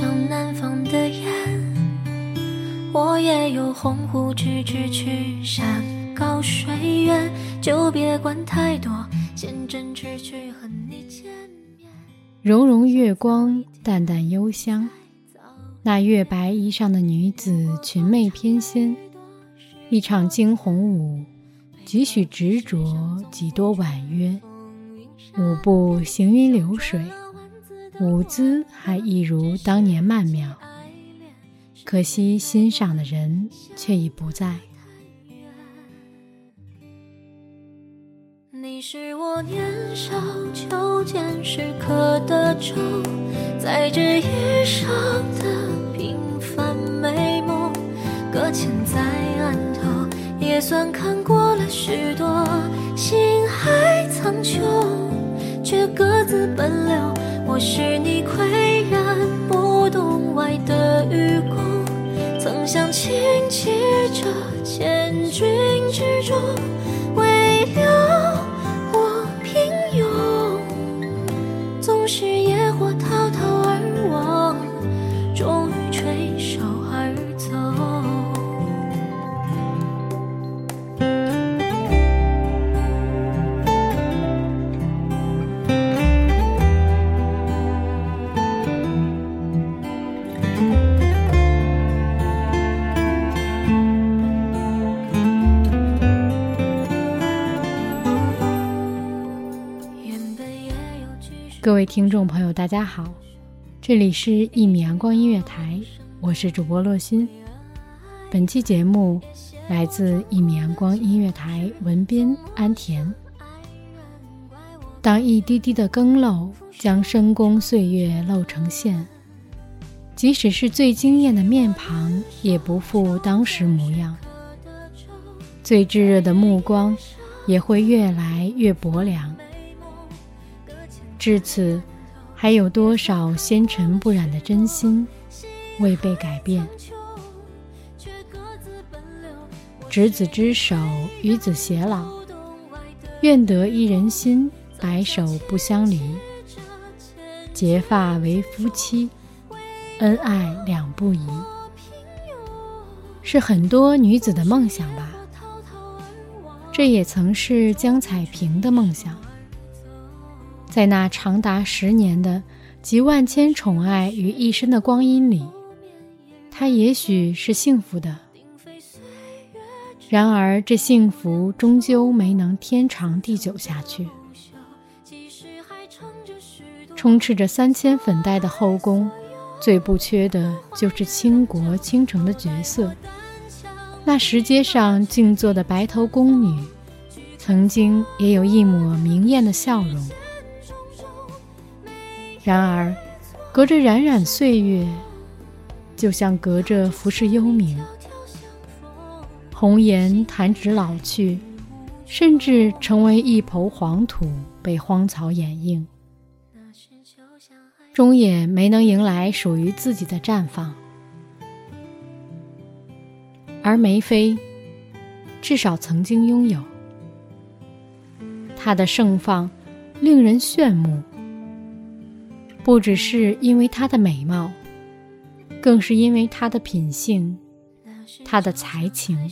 像南方的雁，我也有鸿鹄之志去山高水远，就别管太多，先真挚去和你见面。融融月光，淡淡幽香，那月白衣上的女子裙袂翩跹，一场惊鸿舞，几许执着，几多婉约，舞步行云流水。舞姿还一如当年曼妙，可惜欣赏的人却已不在。你是我年少求见时刻的舟，在这一生的平凡美梦，搁浅在岸头，也算看过了许多。心海苍穹，却各自奔流。我是你岿然不动外的愚公，曾想轻骑着千军之中，各位听众朋友，大家好，这里是《一米阳光音乐台》，我是主播洛心。本期节目来自《一米阳光音乐台》文编安田。当一滴滴的更漏将深宫岁月漏成线，即使是最惊艳的面庞，也不复当时模样。最炙热的目光，也会越来越薄凉。至此，还有多少纤尘不染的真心未被改变？执子之手，与子偕老，愿得一人心，白首不相离。结发为夫妻，恩爱两不疑，是很多女子的梦想吧？这也曾是江彩萍的梦想。在那长达十年的集万千宠爱于一身的光阴里，他也许是幸福的。然而，这幸福终究没能天长地久下去。充斥着三千粉黛的后宫，最不缺的就是倾国倾城的角色。那石阶上静坐的白头宫女，曾经也有一抹明艳的笑容。然而，隔着冉冉岁月，就像隔着浮世幽冥，红颜弹指老去，甚至成为一抔黄土，被荒草掩映，终也没能迎来属于自己的绽放。而梅妃，至少曾经拥有，她的盛放，令人炫目。不只是因为她的美貌，更是因为她的品性，她的才情。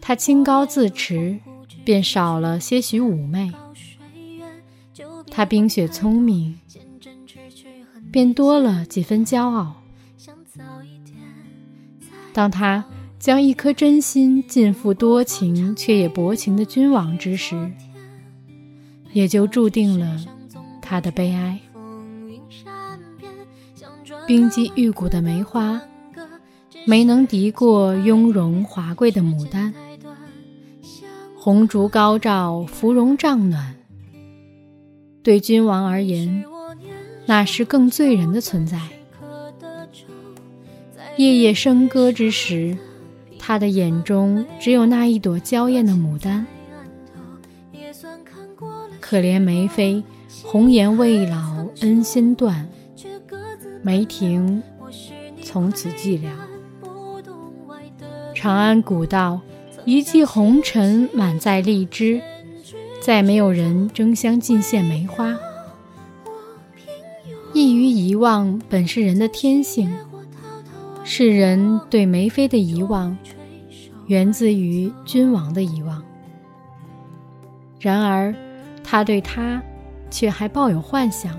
她清高自持，便少了些许妩媚；她冰雪聪明，便多了几分骄傲。当她将一颗真心尽付多情却也薄情的君王之时，也就注定了。他的悲哀。冰肌玉骨的梅花，没能敌过雍容华贵的牡丹。红烛高照，芙蓉帐暖。对君王而言，那是更醉人的存在。夜夜笙歌之时，他的眼中只有那一朵娇艳的牡丹。可怜梅妃，红颜未老，恩先断。梅亭从此寂寥。长安古道，一骑红尘满载荔枝，再没有人争相进献梅花。易于遗忘，本是人的天性。世人对梅妃的遗忘，源自于君王的遗忘。然而，他对她，却还抱有幻想。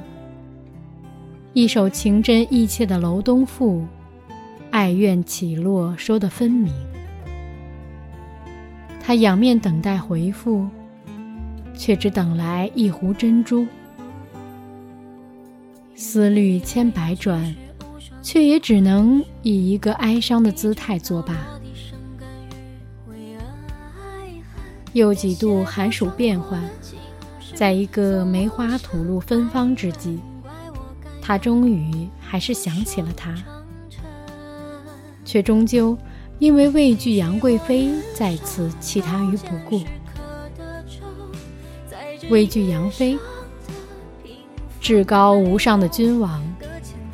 一首情真意切的《楼东赋》，爱怨起落说得分明。他仰面等待回复，却只等来一壶珍珠。思虑千百转，却也只能以一个哀伤的姿态作罢。又几度寒暑变换，在一个梅花吐露芬芳之际。他终于还是想起了她，却终究因为畏惧杨贵妃再次弃她于不顾。畏惧杨妃，至高无上的君王，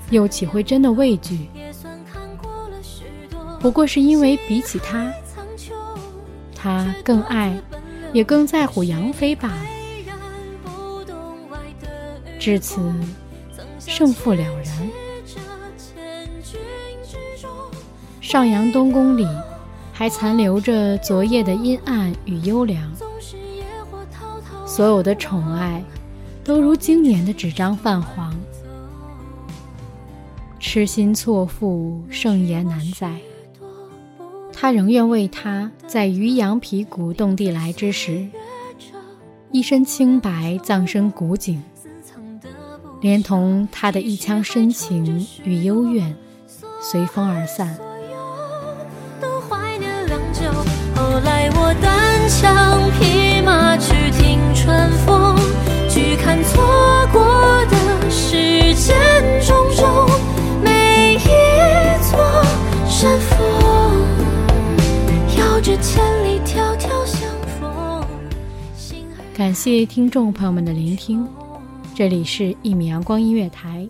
又岂会真的畏惧？不过是因为比起他，他更爱，也更在乎杨妃罢了。至此。胜负了然。上阳东宫里，还残留着昨夜的阴暗与幽凉。所有的宠爱，都如今年的纸张泛黄。痴心错付，盛言难载。他仍愿为他在渔阳鼙鼓动地来之时，一身清白，葬身古井。连同他的一腔深情与幽怨，随风而散。后来我单枪匹马去听春风，去看错过的世间种种，每一座山峰，遥指千里迢迢相逢。感谢听众朋友们的聆听。这里是《一米阳光音乐台》，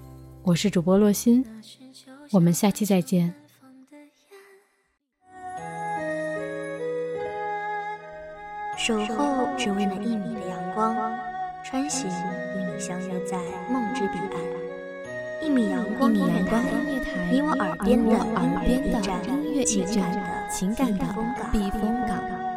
我是主播洛心，我们下期再见。守候只为那一米的阳光，穿行与你相约在梦之彼岸。一米阳光音乐台，你我耳边的音乐驿站，情感的避风港。